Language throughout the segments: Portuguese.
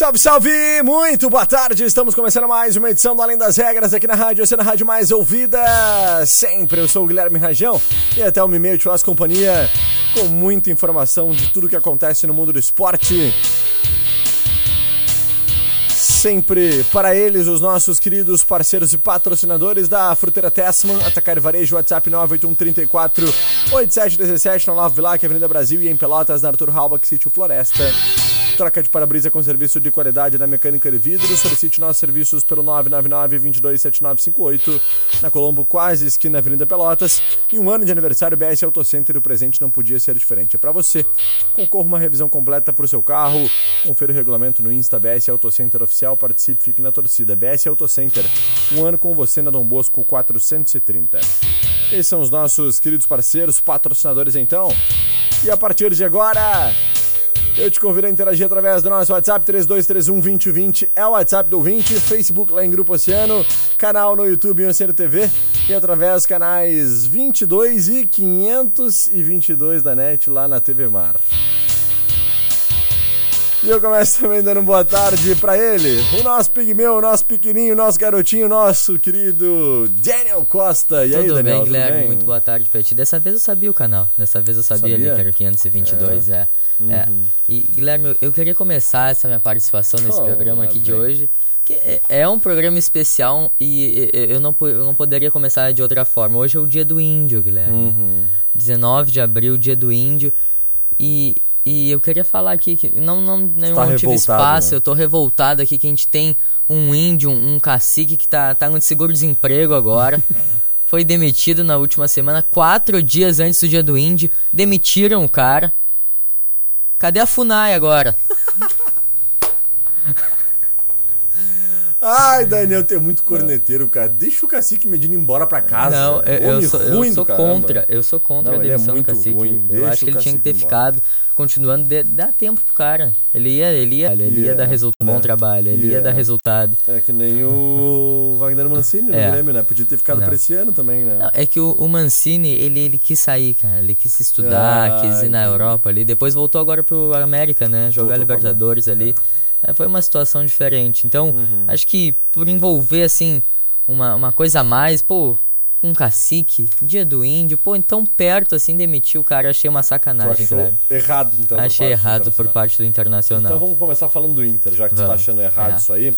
Salve, salve! Muito boa tarde! Estamos começando mais uma edição do Além das Regras aqui na rádio, essa é a rádio mais ouvida sempre. Eu sou o Guilherme Rajão e até uma e meia eu te companhia com muita informação de tudo que acontece no mundo do esporte. Sempre para eles, os nossos queridos parceiros e patrocinadores da Fruteira Tessman, Atacar e Varejo, WhatsApp 98134 8717 na Lava Vilac, Avenida Brasil e em Pelotas, na Arthur Halbach, Sítio Floresta. Troca de para-brisa com serviço de qualidade na mecânica de vidro. Solicite nossos serviços pelo 999-227958, na Colombo, quase esquina Avenida Pelotas. E um ano de aniversário BS Auto Center, o presente não podia ser diferente. É para você. Concorra uma revisão completa para o seu carro. Confira o regulamento no Insta BS Auto Center Oficial. Participe, fique na torcida. BS Auto Center, um ano com você na Dom Bosco 430. Esses são os nossos queridos parceiros, patrocinadores então. E a partir de agora, eu te convido a interagir através do nosso WhatsApp 3231 2020, é o WhatsApp do ouvinte, Facebook lá em Grupo Oceano, canal no YouTube Oceano TV e através canais 22 e 522 da NET lá na TV Mar. E eu começo também dando boa tarde pra ele, o nosso pigmeu, o nosso pequenininho, o nosso garotinho, nosso querido Daniel Costa. E tudo aí, Daniel? bem, Guilherme? Tudo bem? Muito boa tarde pra ti. Dessa vez eu sabia o canal. Dessa vez eu sabia, Sabia? ali que era o 522, é. é. E, Guilherme, eu- queria começar essa minha participação nesse Oh, programa aqui de vem. hoje. Que é, é um programa especial e eu não, eu não poderia começar de outra forma. Hoje é o dia do índio, Guilherme. Uhum. 19 de abril, dia do índio. E, e eu queria falar aqui que não, não, não tá tive revoltado, espaço, né? eu tô revoltado aqui que a gente tem um índio, um, um cacique que tá, tá no seguro-desemprego agora. Foi demitido na última semana, quatro dias antes do dia do índio. Demitiram o cara. Cadê a FUNAI agora? Ai, Daniel, tem muito corneteiro, cara. Deixa o cacique Medina embora pra casa. não, eu, eu sou, eu ruim sou do caramba. contra. Eu sou contra Não, a é demissão do muito cacique. ruim, eu deixa acho que ele tinha que ter embora. ficado continuando. De, dá tempo pro cara. Ele ia, ele ia, ele ia dar resultado. né? Bom trabalho, ele ia Ia. dar resultado. É que nem o Wagner Mancini no É. Grêmio, né? Podia ter ficado Não. pra esse ano também, né? Não, é que o, o Mancini, ele, ele quis sair, cara. Ele quis estudar, Ah, quis ir na. Europa ali. Depois voltou agora pro América, né? Jogar Voltou Libertadores ali. É, foi uma situação diferente. Então, Uhum. acho que por envolver, assim, uma, uma coisa a mais, pô, um cacique, dia do índio, pô, tão perto, assim, demitir o cara, achei uma sacanagem, achou claro. errado, então. por achei do errado por parte do Internacional. Então vamos começar falando do Inter, já que tu tá Vamos. achando errado É. isso aí.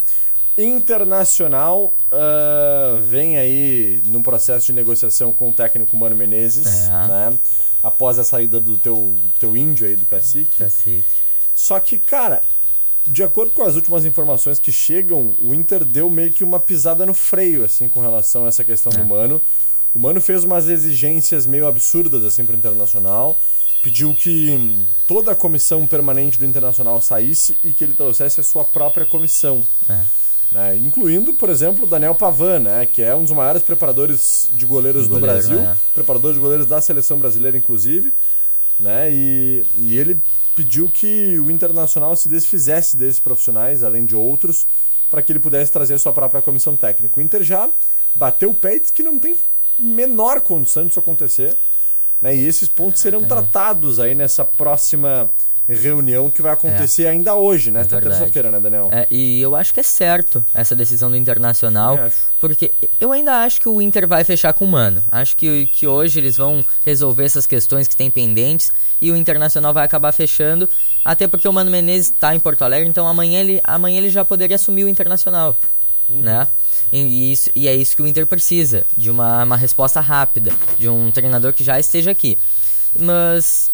Internacional ah, vem aí num processo de negociação com o técnico Mano Menezes, É. né? Após a saída do teu, teu índio aí, do cacique. Cacique. Só que, cara, de acordo com as últimas informações que chegam, o Inter deu meio que uma pisada no freio, assim, com relação a essa questão É. do Mano. O Mano fez umas exigências meio absurdas, assim, pro Internacional. Pediu que toda a comissão permanente do Internacional saísse e que ele trouxesse a sua própria comissão. É. né? Incluindo, por exemplo, o Daniel Pavan, né? Que é um dos maiores preparadores de goleiros do goleiro, Brasil. né? Preparador de goleiros da seleção brasileira, inclusive né? E, e ele pediu que o Internacional se desfizesse desses profissionais, além de outros, para que ele pudesse trazer a sua própria comissão técnica. O Inter já bateu o pé e disse que não tem menor condição disso acontecer. Né? E esses pontos É. serão tratados aí nessa próxima reunião que vai acontecer ainda hoje, né? É verdade. terça-feira, né, Daniel? É, e eu acho que é certo essa decisão do Internacional. Acho. Porque eu ainda acho que o Inter vai fechar com o Mano. Acho que, que hoje eles vão resolver essas questões que tem pendentes e o Internacional vai acabar fechando. Até porque o Mano Menezes está em Porto Alegre, então amanhã ele, amanhã ele já poderia assumir o Internacional. Né? E, isso, e é isso que o Inter precisa, de uma, uma resposta rápida, de um treinador que já esteja aqui. Mas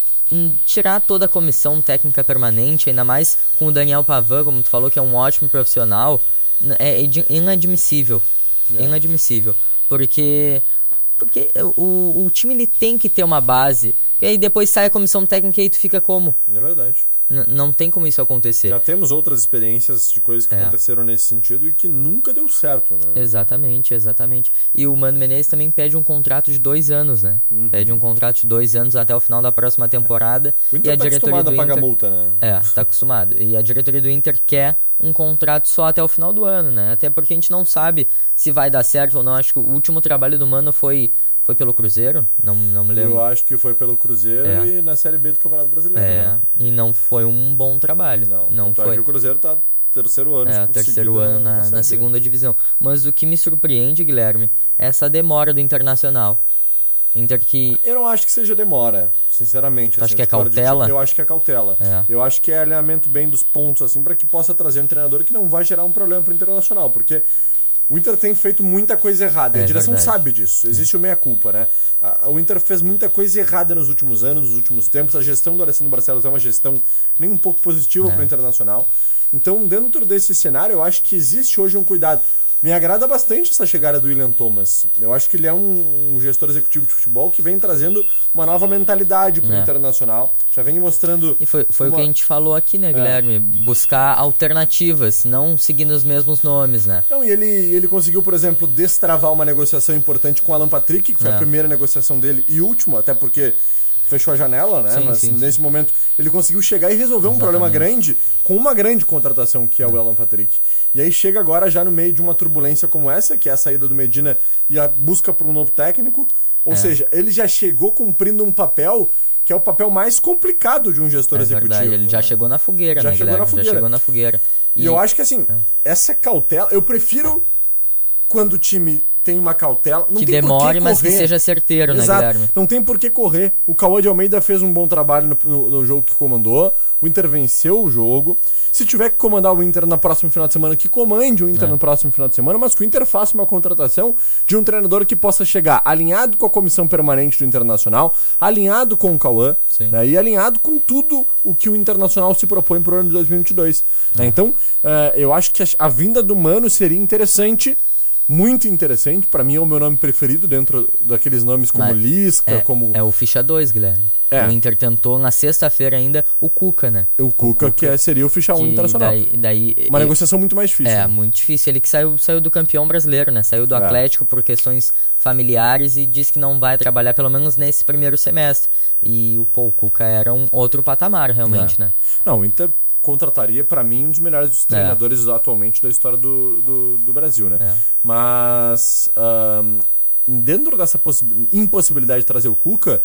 tirar toda a comissão técnica permanente, ainda mais com o Daniel Pavan, como tu falou, que é um ótimo profissional, é inadmissível. É. Inadmissível. Porque, porque o, o time ele tem que ter uma base. E aí depois sai a comissão técnica e tu fica como? É verdade não tem como isso acontecer. Já temos outras experiências de coisas que é. aconteceram nesse sentido e que nunca deu certo, né? Exatamente, exatamente. E o Mano Menezes também pede um contrato de dois anos, né? Uhum. Pede um contrato de dois anos até o final da próxima temporada. O Inter e a tá diretoria acostumado do a pagar Inter... multa, né? É, tá acostumado. E a diretoria do Inter quer um contrato só até o final do ano, né? Até porque a gente não sabe se vai dar certo ou não. Acho que o último trabalho do Mano foi foi pelo Cruzeiro? Não, não me lembro. Eu acho que foi pelo Cruzeiro é. e na Série B do Campeonato Brasileiro. É, né? e não foi um bom trabalho. Não, não foi. É que o Cruzeiro tá terceiro ano. É, terceiro ano na, na, na segunda divisão. Mas o que me surpreende, Guilherme, é essa demora do Internacional. Inter que... Eu não acho que seja demora, sinceramente. Assim, acho que é cautela? eu acho que é cautela. É. Eu acho que é alinhamento bem dos pontos, assim, para que possa trazer um treinador que não vai gerar um problema pro Internacional. Porque o Inter tem feito muita coisa errada. É, a direção verdade. sabe disso. Existe o meia-culpa, né? O Inter fez muita coisa errada nos últimos anos, nos últimos tempos. A gestão do Alessandro Barcelos é uma gestão nem um pouco positiva é. para o Internacional. Então, dentro desse cenário, eu acho que existe hoje um cuidado. Me agrada bastante essa chegada do William Thomas. Eu acho que ele é um, um gestor executivo de futebol que vem trazendo uma nova mentalidade para o é. internacional. Já vem mostrando. E foi, foi uma... o que a gente falou aqui, né, é. Guilherme? É. Buscar alternativas, não seguindo os mesmos nomes, né? Não, e ele, ele conseguiu, por exemplo, destravar uma negociação importante com o Alan Patrick, que foi é. a primeira negociação dele e última, até porque fechou a janela, né? Sim, Mas sim, nesse sim. momento ele conseguiu chegar e resolver Exatamente. um problema grande com uma grande contratação que é o Alan Patrick. E aí chega agora já no meio de uma turbulência como essa, que é a saída do Medina e a busca por um novo técnico. Ou é. seja, ele já chegou cumprindo um papel que é o papel mais complicado de um gestor é executivo. Verdade, ele né? já chegou na fogueira, já né, chegou na fogueira. Já chegou na fogueira. E, e eu acho que assim, é. essa cautela, eu prefiro quando o time tem uma cautela. Não que demore, mas que seja certeiro, né, Exato. né, Guilherme? Não tem por que correr. O Cauã de Almeida fez um bom trabalho no, no, no, jogo que comandou. O Inter venceu o jogo. Se tiver que comandar o Inter na próxima final de semana, que comande o Inter é. no próximo final de semana, mas que o Inter faça uma contratação de um treinador que possa chegar alinhado com a comissão permanente do Internacional, alinhado com o Cauã né, e alinhado com tudo o que o Internacional se propõe para o ano de 2022. Né? É. Né? Então, uh, eu acho que a, a vinda do Mano seria interessante muito interessante. para mim é o meu nome preferido dentro daqueles nomes como Mas Lisca, é, como. É o ficha 2, Guilherme. É. O Inter tentou na sexta-feira ainda o Cuca, né? O Cuca, o Cuca que é, seria o ficha 1 um internacional. Daí, daí, Uma negociação muito mais difícil. É, né? muito difícil. Ele que saiu, saiu do campeão brasileiro, né? Saiu do é. Atlético por questões familiares e disse que não vai trabalhar pelo menos nesse primeiro semestre. E o, pô, o Cuca era um outro patamar, realmente, é. né? Não, o Inter contrataria, para mim, um dos melhores é. treinadores atualmente da história do, do, do Brasil, né? É. Mas um, dentro dessa impossibilidade de trazer o Cuca,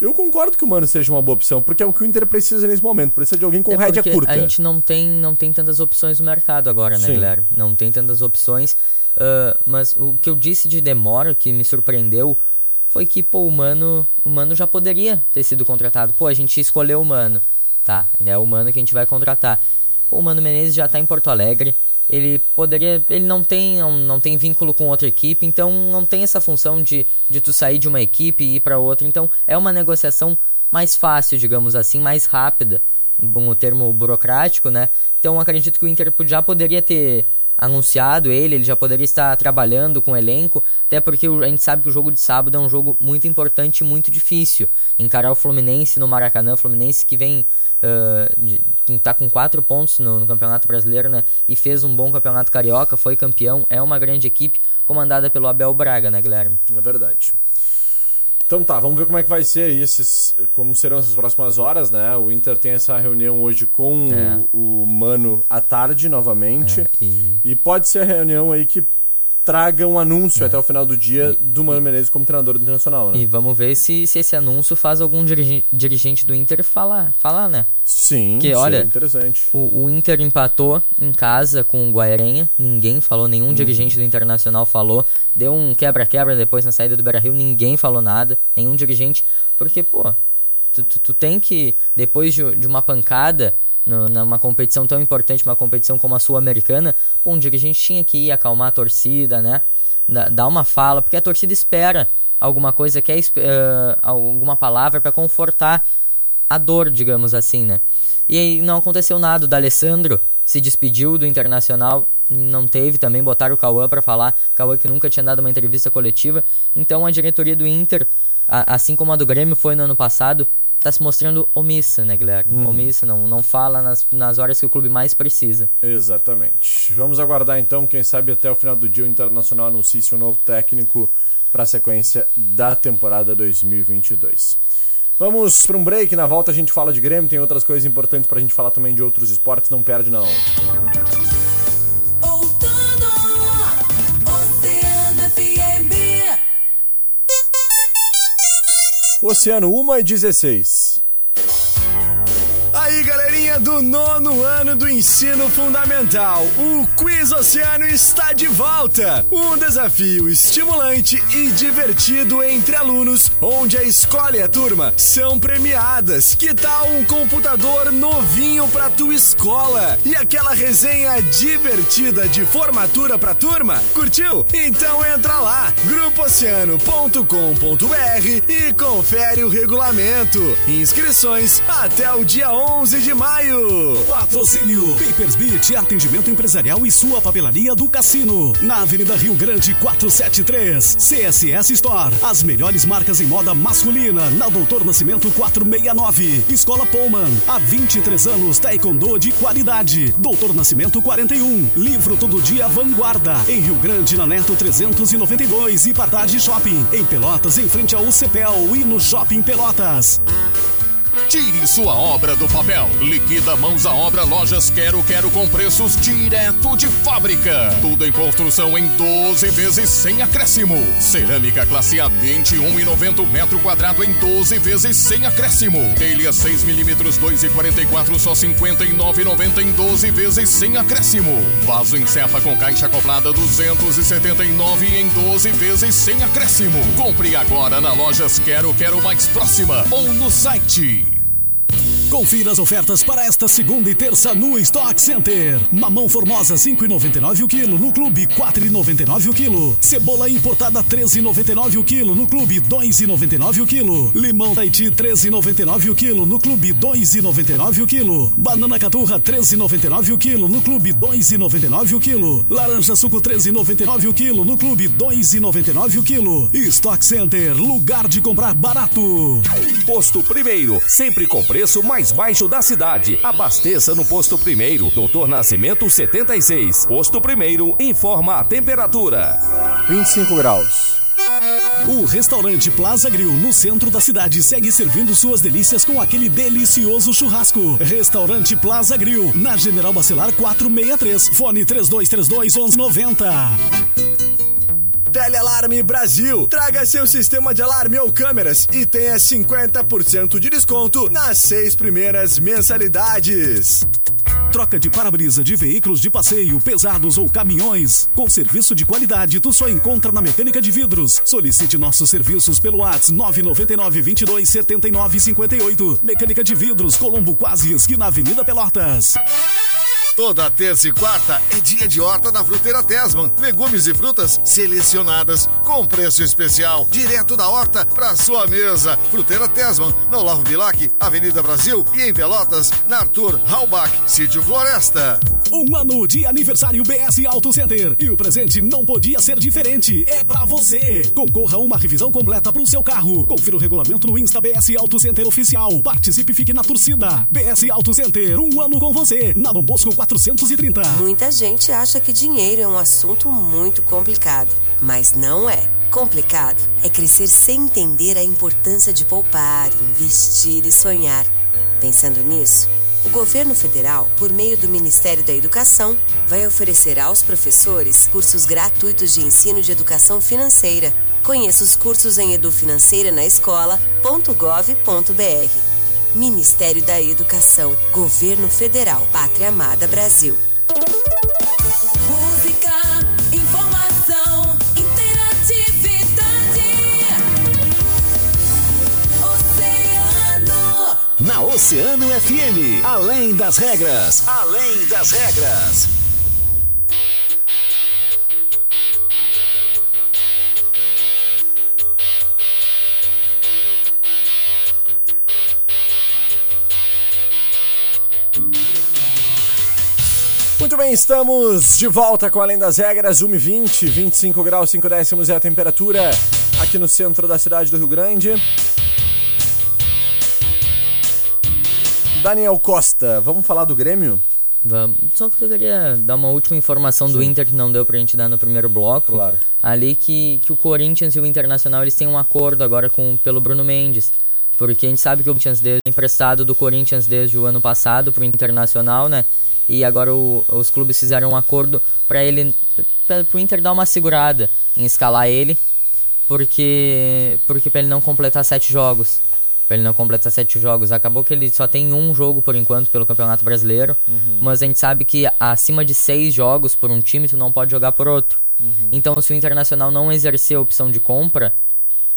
eu concordo que o Mano seja uma boa opção, porque é o que o Inter precisa nesse momento. Precisa de alguém com é rédea curta. A gente não tem, não tem tantas opções no mercado agora, né, Sim. Guilherme? Não tem tantas opções. Uh, mas o que eu disse de demora, que me surpreendeu, foi que, pô, o Mano, o Mano já poderia ter sido contratado. Pô, a gente escolheu o Mano. Tá, é o Mano que a gente vai contratar. O Mano Menezes já tá em Porto Alegre. Ele poderia. Ele não tem, não, não tem vínculo com outra equipe, então não tem essa função de, de tu sair de uma equipe e ir para outra. Então é uma negociação mais fácil, digamos assim, mais rápida. Um termo burocrático, né? Então acredito que o Inter já poderia ter anunciado ele, ele já poderia estar trabalhando com o elenco, até porque a gente sabe que o jogo de sábado é um jogo muito importante e muito difícil. Encarar o Fluminense no Maracanã, o Fluminense que vem uh, tá com quatro pontos no, no, Campeonato Brasileiro, né? E fez um bom campeonato carioca, foi campeão, é uma grande equipe comandada pelo Abel Braga, né, Guilherme? É verdade. Então tá, vamos ver como é que vai ser aí esses, como serão essas próximas horas, né? O Inter tem essa reunião hoje com é. o, o, Mano à tarde novamente. É, e... e... pode ser a reunião aí que traga um anúncio é. até o final do dia e, do Mano Menezes como treinador do Internacional, né? E vamos ver se, se esse anúncio faz algum dirigente, dirigente do Inter falar, falar, né? Sim, que, olha, interessante. O, o, Inter empatou em casa com o Guairenha, ninguém falou, nenhum uhum. dirigente do Internacional falou. Deu um quebra-quebra depois na saída do Beira-Rio, ninguém falou nada, nenhum dirigente, porque, pô, Tu, tu, tu tem que, depois de, de uma pancada, numa competição tão importante, uma competição como a Sul-Americana, um dirigente tinha que ir acalmar a torcida, né? Dar uma fala, porque a torcida espera alguma coisa, quer uh, alguma palavra para confortar a dor, digamos assim, né? E aí não aconteceu nada. O D'Alessandro se despediu do Internacional, não teve também, botaram o Cauã para falar. Cauã que nunca tinha dado uma entrevista coletiva. Então a diretoria do Inter, a, assim como a do Grêmio foi no ano passado, está se mostrando omissa, né, Guilherme? Uhum. Omissa, não, não fala nas, nas horas que o clube mais precisa. Exatamente. Vamos aguardar então, quem sabe até o final do dia o Internacional anuncie um novo técnico para a sequência da temporada 2022. Vamos para um break, na volta a gente fala de Grêmio, tem outras coisas importantes para a gente falar também de outros esportes, não perde não. Oceano 1 e 16. Aí, galerinha do nono ano do ensino fundamental, o Quiz Oceano está de volta. Um desafio estimulante e divertido entre alunos, onde a escola e a turma são premiadas. Que tal um computador novinho pra tua escola? E aquela resenha divertida de formatura pra turma? Curtiu? Então entra lá, grupooceano.com.br e confere o regulamento. Inscrições até o dia 11 11 de maio. Patrocínio Papers Beach, atendimento empresarial e sua papelaria do cassino. Na Avenida Rio Grande 473. CSS Store. As melhores marcas em moda masculina. Na Doutor Nascimento 469. Escola Pullman. Há 23 anos, taekwondo de qualidade. Doutor Nascimento 41. Livro Todo Dia Vanguarda. Em Rio Grande, na Neto 392. E Pardade Shopping. Em Pelotas, em frente ao CEPEL e no Shopping Pelotas. Tire sua obra do papel. Liquida mãos à obra Lojas Quero Quero com preços direto de fábrica. Tudo em construção em 12 vezes sem acréscimo. Cerâmica classe A 21,90 metro quadrado em 12 vezes sem acréscimo. Telha 6 milímetros 2,44 só 59,90 em 12 vezes sem acréscimo. Vaso em cepa com caixa acoplada 279 em 12 vezes sem acréscimo. Compre agora na Lojas Quero Quero mais próxima ou no site. Confira as ofertas para esta segunda e terça no Stock Center. Mamão formosa 5,99 o quilo no clube 4,99 o quilo. Cebola importada 13,99 o quilo no clube 2,99 o quilo. Limão Tahiti 13,99 o quilo no clube 2,99 o quilo. Banana caturra 13,99 o quilo no clube 2,99 o quilo. Laranja suco 13,99 o quilo no clube 2,99 o quilo. Stock Center, lugar de comprar barato. Posto Primeiro, sempre com preço mais mais baixo da cidade. Abasteça no posto primeiro, Doutor Nascimento 76. Posto primeiro informa a temperatura. 25 graus. O restaurante Plaza Grill, no centro da cidade, segue servindo suas delícias com aquele delicioso churrasco. Restaurante Plaza Grill, na General Bacelar 463, fone 3232 1190. Telealarme Brasil. Traga seu sistema de alarme ou câmeras e tenha 50% de desconto nas seis primeiras mensalidades. Troca de para-brisa de veículos de passeio, pesados ou caminhões. Com serviço de qualidade, tu só encontra na Mecânica de Vidros. Solicite nossos serviços pelo WhatsApp 999 22 79 58. Mecânica de Vidros, Colombo Quase, esquina Avenida Pelotas. Toda terça e quarta é dia de horta da Fruteira Tesman. Legumes e frutas selecionadas com preço especial, direto da horta para sua mesa. Fruteira Tesman, na Olavo Bilac, Avenida Brasil e em Pelotas, na Arthur Halbach, Sítio Floresta. Um ano de aniversário BS Auto Center. E o presente não podia ser diferente. É para você. Concorra a uma revisão completa para o seu carro. Confira o regulamento no Insta BS Auto Center Oficial. Participe e fique na torcida. BS Auto Center, um ano com você. Na Dom Bosco 430. Muita gente acha que dinheiro é um assunto muito complicado. Mas não é. Complicado é crescer sem entender a importância de poupar, investir e sonhar. Pensando nisso, o governo federal, por meio do Ministério da Educação, vai oferecer aos professores cursos gratuitos de ensino de educação financeira. Conheça os cursos em edufinanceira na escola.gov.br. Ministério da Educação, Governo Federal, Pátria Amada Brasil. Oceano FM. Além das regras. Além das regras. Muito bem, estamos de volta com Além das Regras, 1h20, 25 graus 5 décimos é a temperatura aqui no centro da cidade do Rio Grande. Daniel Costa, vamos falar do Grêmio? Vamos. Só que eu queria dar uma última informação do Inter que não deu pra gente dar no primeiro bloco. Claro. Ali que, que o Corinthians e o Internacional eles têm um acordo agora com, pelo Bruno Mendes. Porque a gente sabe que o Corinthians desde, é emprestado do Corinthians desde o ano passado pro Internacional, né? E agora o, os clubes fizeram um acordo para ele para o Inter dar uma segurada em escalar ele, porque porque para ele não completar sete jogos, para ele não completar sete jogos. Acabou que ele só tem um jogo por enquanto pelo Campeonato Brasileiro, mas a gente sabe que acima de seis jogos por um time tu não pode jogar por outro. Então se o Internacional não exercer a opção de compra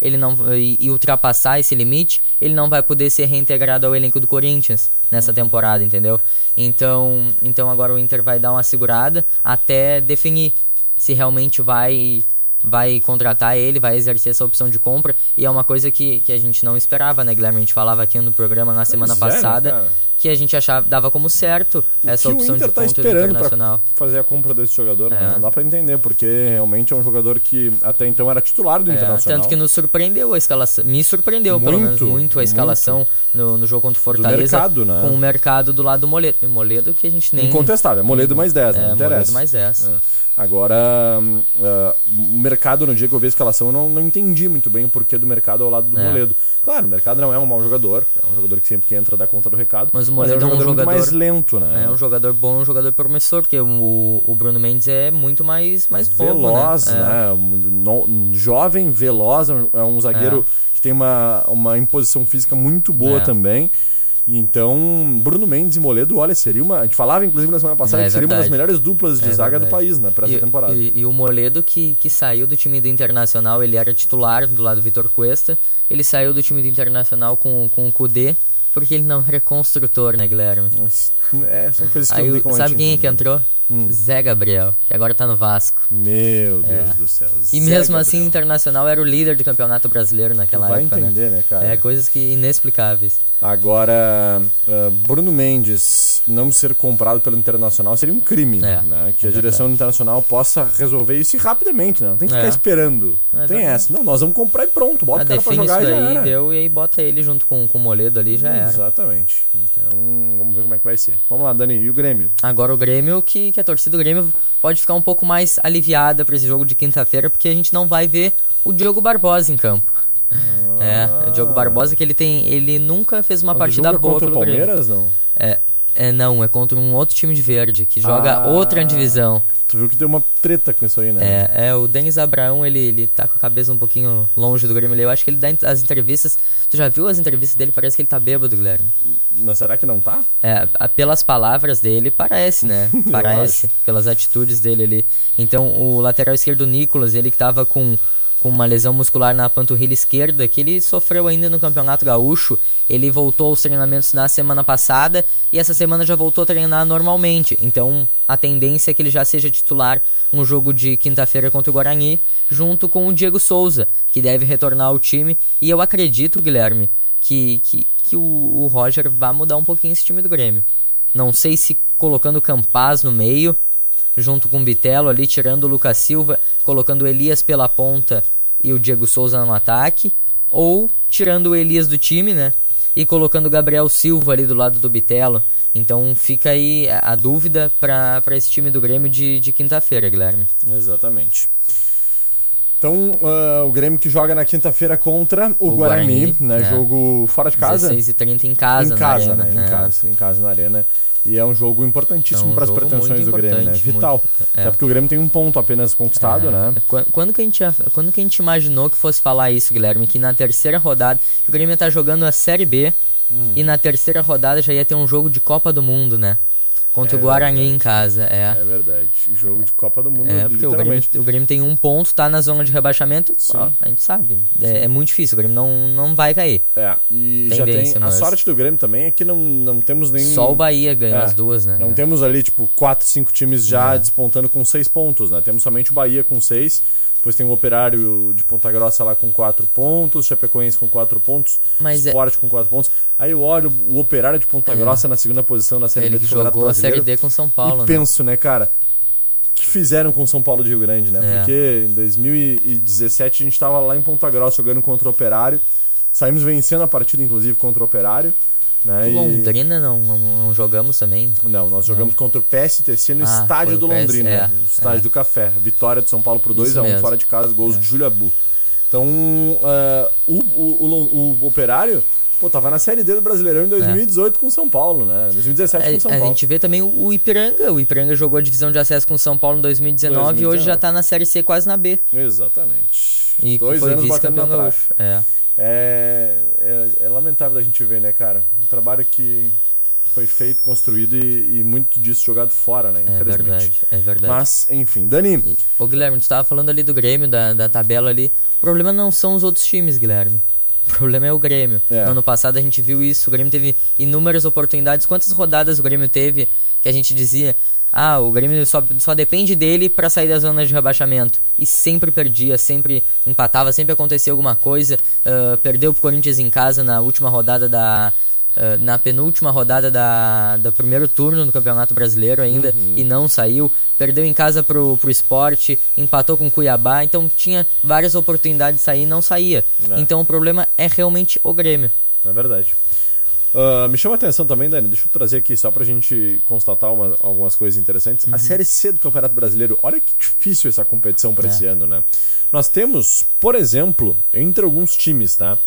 ele não e, e, ultrapassar esse limite, ele não vai poder ser reintegrado ao elenco do Corinthians nessa temporada, entendeu? Então, então agora o Inter vai dar uma segurada até definir se realmente vai vai contratar ele, vai exercer essa opção de compra e é uma coisa que, que a gente não esperava, né, Guilherme? A gente falava aqui no programa na semana Pois é, né, passada que a gente achava dava como certo essa que opção o de tá compra do esperando Internacional. pra fazer a compra desse jogador, né? É. Não dá pra entender, porque realmente é um jogador que até então era titular do É, Internacional. tanto que nos surpreendeu a escalação. Me surpreendeu, pelo menos, Muito, muito a escalação no, no jogo contra o Fortaleza. mercado, né? Com o mercado do lado do Moledo. Moledo que a gente nem. Incontestável, é Moledo mais 10, né? É, Não interessa. Moledo mais 10. É. Agora, ah, o mercado, no dia que eu vi a escalação, eu não, não entendi muito bem o porquê do mercado ao lado do É. Moledo. Claro, o mercado não é um mau jogador, é um jogador que sempre que entra dá conta do recado. Mas o é um Moledo é um jogador, muito jogador- mais lento, né? É um jogador bom, um jogador promissor, porque o, o Bruno Mendes é muito mais, mais novo, veloz, né? É. né? No- jovem, veloz, é um, é zagueiro que tem uma, uma imposição física muito boa É. também. Então, Bruno Mendes e Moledo, olha, seria uma. A gente falava, inclusive, na semana passada É que seria uma das verdade. melhores duplas de É zaga do verdade. país, né, pra essa E- temporada. E, e o Moledo, que, que saiu do time do Internacional, ele era titular do lado do Vitor Cuesta. Ele saiu do time do Internacional com, com o Kudê, porque ele não era construtor, né, Guilherme? É, são coisas que Aí, não tem o- como a sabe quem é que entender. Entrou? Zé Gabriel, que agora tá no Vasco. Meu Deus do céu. E Zé mesmo assim, o Gabriel. Internacional era o líder do campeonato brasileiro naquela Vai época. entender, né, cara? É coisas que inexplicáveis. Agora, ah, Bruno Mendes não ser comprado pelo Internacional seria um crime, É, né? Que é a direção do Internacional possa resolver isso e rapidamente, né? Não tem que ficar É. esperando. É tem verdade. essa. Não, nós vamos comprar e pronto. Bota Ah, o cara pra jogar isso e já daí, deu, e aí bota ele junto com, com o Moledo ali, já era. Exatamente. Então, vamos ver como é que vai ser. Vamos lá, Dani. E o Grêmio? Agora o Grêmio, que, que a torcida do Grêmio pode ficar um pouco mais aliviada pra esse jogo de quinta-feira, porque a gente não vai ver o Diogo Barbosa em campo. É, o Diogo Barbosa que ele tem, ele nunca fez uma Mas partida é boa pelo o Grêmio. Palmeiras, não? É, é, não, é contra um outro time de verde que joga Ah. outra divisão. Tu viu que deu uma treta com isso aí, né? É, é, o Denis Abraão, ele, ele tá com a cabeça um pouquinho longe do Grêmio. Eu acho que ele dá as entrevistas. Tu já viu as entrevistas dele? Parece que ele tá bêbado, Guilherme. Mas será que não tá? É, pelas palavras dele, parece, né? Parece, pelas atitudes dele ali. Então, o lateral esquerdo, Nicolas, ele que tava com, com uma lesão muscular na panturrilha esquerda, que ele sofreu ainda no Campeonato Gaúcho. Ele voltou aos treinamentos na semana passada e essa semana já voltou a treinar normalmente. Então, a tendência é que ele já seja titular no jogo de quinta-feira contra o Guarani, junto com o Diego Souza, que deve retornar ao time. E eu acredito, Guilherme, que, que, que o, o Roger vai mudar um pouquinho esse time do Grêmio. Não sei se colocando o Campaz no meio, junto com o Bitelo ali, tirando o Lucas Silva, colocando o Elias pela ponta e o Diego Souza no ataque, ou tirando o Elias do time, né? E colocando o Gabriel Silva ali do lado do Bitelo. Então fica aí a dúvida para esse time do Grêmio de, de quinta-feira, Guilherme. Exatamente. Então, ah, o Grêmio que joga na quinta-feira contra o, O Guarani, Guarani, né? é. Jogo fora de casa. 16h30 em casa, em casa, na arena. né? Em é. casa, em casa na arena. E é um jogo importantíssimo É um para as pretensões do Grêmio, né? Vital. muito. É. Até porque o Grêmio tem um ponto apenas conquistado, né? Qu- Quando que, a gente, quando que a gente imaginou que fosse falar isso, Guilherme? Que na terceira rodada, o Grêmio tá jogando a Série B Hum. e na terceira rodada já ia ter um jogo de Copa do Mundo, né? Contra É o Guarani em casa, é. É verdade. Jogo de Copa do Mundo, É, porque o Grêmio, o Grêmio tem um ponto, tá na zona de rebaixamento. Sim. ó, a gente sabe. É, é muito difícil, o Grêmio não, não vai cair. É, e já Tendência, tem. A mas- sorte do Grêmio também é que não, não temos nenhum. Só o Bahia ganhou É, as duas, né? Não temos ali, tipo, quatro, cinco times já É. despontando com seis pontos, né? Temos somente o Bahia com seis. Depois tem o Operário de Ponta Grossa lá com quatro pontos, Chapecoense com quatro pontos, Mas é- Sport com quatro pontos. Aí eu olho o Operário de Ponta Grossa na segunda posição na Série Ele B do Campeonato jogou a Série. D com São Paulo, e né? penso, né, cara, o que fizeram com São Paulo de Rio Grande, né? É. Porque em 2017 a gente tava lá em Ponta Grossa jogando contra o Operário. Saímos vencendo a partida, inclusive, contra o Operário. Né? E- Londrina não, não, não jogamos também. Não, nós jogamos contra o PSTC no Ah, estádio do PS, Londrina, é, no estádio é. do Café. Vitória de São Paulo por Isso 2x1 mesmo. fora de casa, gols de Júlia Bu. Então, eh, o, o, o, o Operário, pô, tava na Série D do Brasileirão em 2018 com São Paulo, né? 2017 com São É. A, Paulo. gente vê também o, Ipiranga. O Ipiranga jogou a divisão de acesso com São Paulo em 2019, e hoje 2019. já tá na Série C quase na B. Exatamente. E Dois foi anos batendo na trave. É. É, é, é lamentável da gente ver, né, cara? Um trabalho que foi feito, construído e, e muito disso jogado fora, né? É Infelizmente. verdade, é verdade. Mas, enfim. Dani, Ô Guilherme, tu tava falando ali do Grêmio, da, da tabela ali. O problema não são os outros times, Guilherme. O problema é o Grêmio. É. No ano passado a gente viu isso, o Grêmio teve inúmeras oportunidades. Quantas rodadas o Grêmio teve que a gente dizia, ah, o Grêmio só, só depende dele pra sair da zona de rebaixamento. E sempre perdia, sempre empatava, sempre acontecia alguma coisa. Ah, perdeu pro Corinthians em casa na última rodada da. ah, na penúltima rodada da, do primeiro turno no Campeonato Brasileiro ainda e não saiu. Perdeu em casa pro, pro esporte, empatou com o Cuiabá, então tinha várias oportunidades de sair e não saía. É. Então o problema é realmente o Grêmio. É verdade. Ah, me chama a atenção também, Dani, deixa eu trazer aqui só pra gente constatar uma- algumas coisas interessantes. Uhum. A Série C do Campeonato Brasileiro, olha que difícil essa competição pra É. esse ano, né? Nós temos, por exemplo, entre alguns times, tá?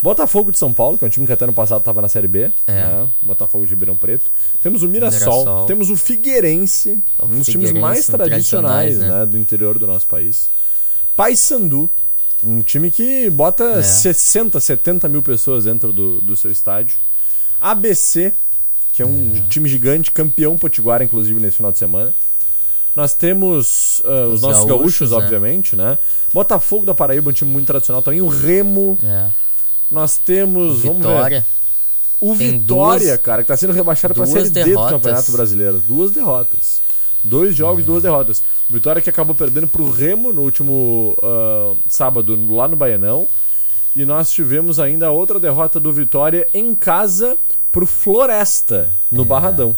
Botafogo de São Paulo, que é um time que até ano passado estava na Série B, É. né? Botafogo de Ribeirão Preto. Temos o Mirassol, Mirassol. temos o Figueirense, O um dos times Figueirense, mais um tradicionais, tradicionais, né? né, do interior do nosso país. Paysandu, um time que bota É. 60, 70 mil pessoas dentro do, do seu estádio. ABC, que é um time gigante, campeão potiguar, inclusive, nesse final de semana. Nós temos ah, os, Os nossos gaúchos, gaúchos, né? obviamente, né? Botafogo da Paraíba, um time muito tradicional também. O Remo, É. nós temos. vamos ver, Vitória. o Tem Vitória, duas- cara, que tá sendo rebaixado pra Série D do derrotas. Campeonato Brasileiro. Duas derrotas. Dois jogos, duas derrotas. O Vitória que acabou perdendo pro Remo no último ah, sábado, lá no Baianão. E nós tivemos ainda outra derrota do Vitória em casa pro Floresta, no É. Barradão.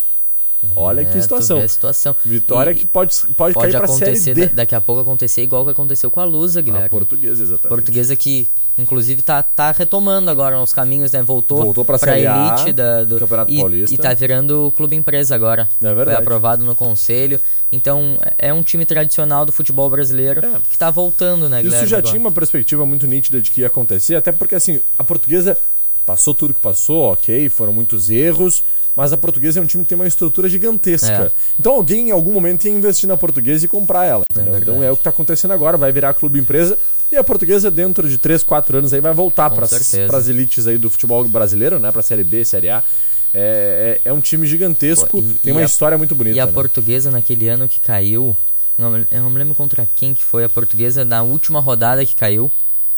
Olha É, que tu situação. situação. Vitória E- que pode, pode, Pode cair pra Série acontecer, D. da- daqui a pouco acontecer igual que aconteceu com a Lusa, Guilherme. A portuguesa, exatamente. Portuguesa que, inclusive, tá, tá retomando agora os caminhos, né? Voltou, Voltou Série A elite da, do Campeonato e, Paulista. E tá virando clube empresa agora. É verdade. Foi aprovado no conselho. Então, é um time tradicional do futebol brasileiro É. que tá voltando, né, Isso Guilherme? já agora. tinha uma perspectiva muito nítida de que ia acontecer, até porque assim, a portuguesa passou tudo que passou, ok, foram muitos erros, mas a portuguesa é um time que tem uma estrutura gigantesca. É. Então alguém em algum momento ia investir na portuguesa e comprar ela. verdade. então é o que está acontecendo agora, vai virar clube empresa e a portuguesa dentro de 3, 4 anos aí vai voltar para as elites aí do futebol brasileiro, né, para Série B, Série A. É, é, é um time gigantesco, Pô, e- tem e uma a- história muito bonita. E a né? portuguesa naquele ano que caiu, eu não me lembro contra quem que foi a portuguesa na última rodada que caiu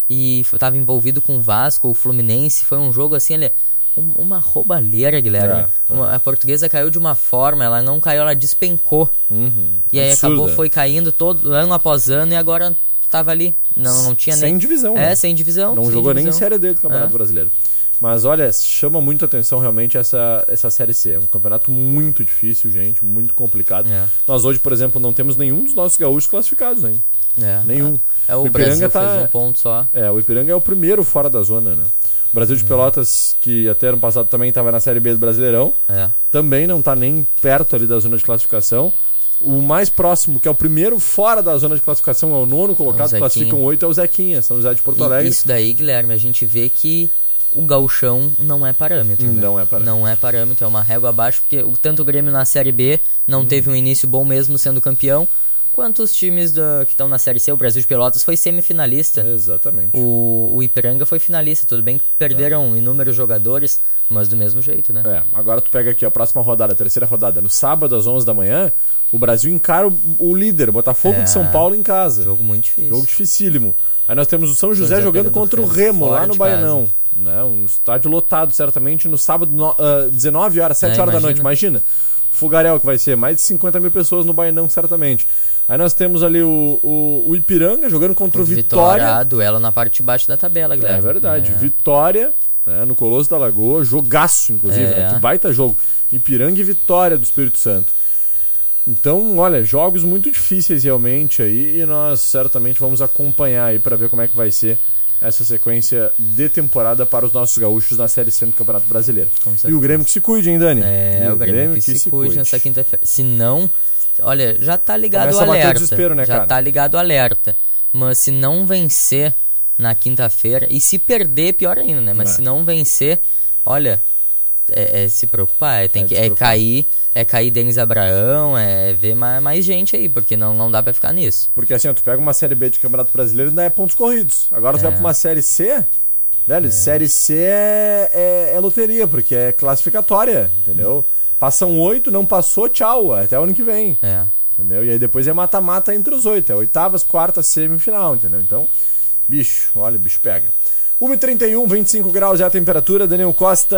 e f- tava envolvido com o Vasco, o Fluminense, foi um jogo assim, ele um- uma roubalheira, Guilherme. É, Uma- a portuguesa caiu de uma forma, ela não caiu, ela despencou. Uhum. E aí Absurda. acabou, foi caindo todo ano após ano e agora tava ali. Não, não tinha Sem nem. divisão, É, né? sem divisão. Não sem jogou nem divisão. Série D do Campeonato É. Brasileiro. Mas olha, chama muito atenção realmente essa, essa Série C. É um campeonato muito difícil, gente, muito complicado. É. Nós hoje, por exemplo, não temos nenhum dos nossos gaúchos classificados, hein? É. Nenhum. É, o, O Ipiranga Brasil tá- fez um ponto só. É, o Ipiranga é o primeiro fora da zona, né? O Brasil Uhum. de Pelotas, que até ano passado também estava na Série B do Brasileirão, É. também não está nem perto ali da zona de classificação. O mais próximo, que é o primeiro fora da zona de classificação, é o nono colocado, Zequinha. classificam oito, é o Zequinha, São José de Porto E Alegre. isso daí, Guilherme, a gente vê que o gauchão não é parâmetro. né? Não é parâmetro. Não é parâmetro, é uma régua abaixo, porque o, tanto o Grêmio na Série B Uhum. não teve um início bom mesmo sendo campeão, quanto os times da, que estão na Série C. O Brasil de Pelotas foi semifinalista. Exatamente. O, o Ipiranga foi finalista. Tudo bem que perderam inúmeros jogadores, mas do mesmo jeito, né? É, agora tu pega aqui a próxima rodada, a terceira rodada, no sábado às 11 da manhã, o Brasil encara o, o líder, Botafogo É. de São Paulo em casa. Jogo muito difícil. Jogo dificílimo. Aí nós temos o São José José jogando contra o Remo, lá no Baianão. Né? Um estádio lotado, certamente, no sábado, no, ah, 19 horas, 7 É, horas da imagina. noite. Imagina. Fugarel, que vai ser mais de 50 mil pessoas no Baianão, certamente. Aí nós temos ali o, o, o Ipiranga jogando contra o Vitória, Vitória. duelo na parte de baixo da tabela, Guilherme. É verdade. É. Vitória, né, no Colosso da Lagoa, jogaço, inclusive, É. né? Que baita jogo. Ipiranga e Vitória do Espírito Santo. Então, olha, jogos muito difíceis realmente aí e nós certamente vamos acompanhar aí para ver como é que vai ser essa sequência de temporada para os nossos gaúchos na Série C do Campeonato Brasileiro. E o. Grêmio que se cuide, hein, Dani? É, E o Grêmio que, se, cuide nessa quinta-feira. Se não, olha, já tá ligado Começa o o alerta. desespero, né, já cara? tá ligado o alerta. Mas se não vencer na quinta-feira, e se perder, pior ainda, né? Mas É. se não vencer, olha, é, é se preocupar, é, tem É que, é cair, é cair Denis Abraão, é ver mais, mais gente aí, porque não, não dá pra ficar nisso. Porque assim, ó, tu pega uma Série B de Campeonato Brasileiro e ainda é pontos corridos. Agora tu É. vai pra uma Série C, velho, Série C é, é, é loteria, porque é classificatória, entendeu? Passam oito, não passou, tchau, até o ano que vem. É. Entendeu? E aí depois é mata-mata entre os oito. É oitavas, quartas, semifinal, entendeu? Então, bicho, olha, o bicho pega. 1h31, 25 graus é a temperatura. Daniel Costa,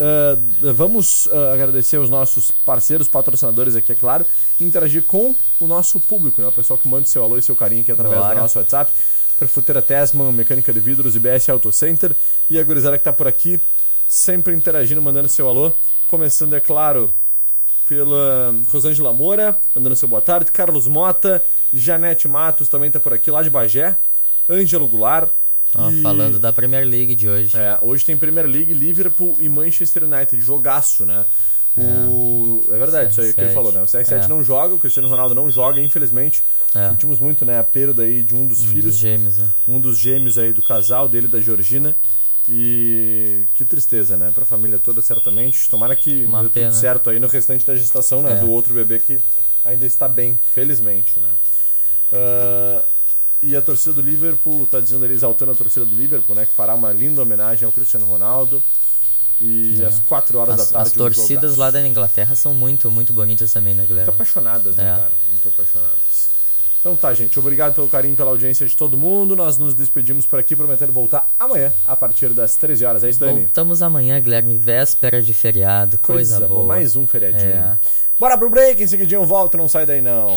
ah, vamos ah, agradecer os nossos parceiros, patrocinadores aqui, é claro, e interagir com o nosso público, né? O pessoal que manda seu alô e seu carinho aqui através Bora. do nosso WhatsApp. Perfuteira Tesman, Mecânica de Vidros, IBS Auto Center e a gurizada que tá por aqui, sempre interagindo, mandando seu alô. Começando, é claro, pela Rosângela Moura, mandando seu boa tarde. Carlos Mota, Janete Matos também tá por aqui, lá de Bagé. Ângelo Goulart. Ó, e- Falando da Premier League de hoje. É, hoje tem Premier League, Liverpool e Manchester United. Jogaço, né? O... É verdade, isso aí que ele CR7. falou, né? O CR7 É. não joga, o Cristiano Ronaldo não joga, infelizmente. É. Sentimos muito, né? A perda aí de um dos Um filhos dos gêmeos, né? um dos gêmeos aí do casal dele da Georgina. E que tristeza, né? Pra família toda, certamente. Tomara que Uma dê pena. tudo certo aí no restante da gestação, né? É. Do outro bebê que ainda está bem, felizmente, né? Ah, e a torcida do Liverpool tá dizendo ali, exaltando a torcida do Liverpool, né? Que fará uma linda homenagem ao Cristiano Ronaldo. E às 4 horas É. As, da tarde. as torcidas lá da Inglaterra são muito, muito bonitas também, né, Muito Guilherme? apaixonadas, né, É. cara? Muito apaixonadas. Então tá, gente. Obrigado pelo carinho, pela audiência de todo mundo. Nós nos despedimos por aqui, prometendo voltar amanhã, a partir das 13 horas. É isso, Dani? Voltamos amanhã, Guilherme, véspera de feriado, coisa, boa. Mais um feriadinho. É. Bora pro break, em seguidinho eu volto, não sai daí não.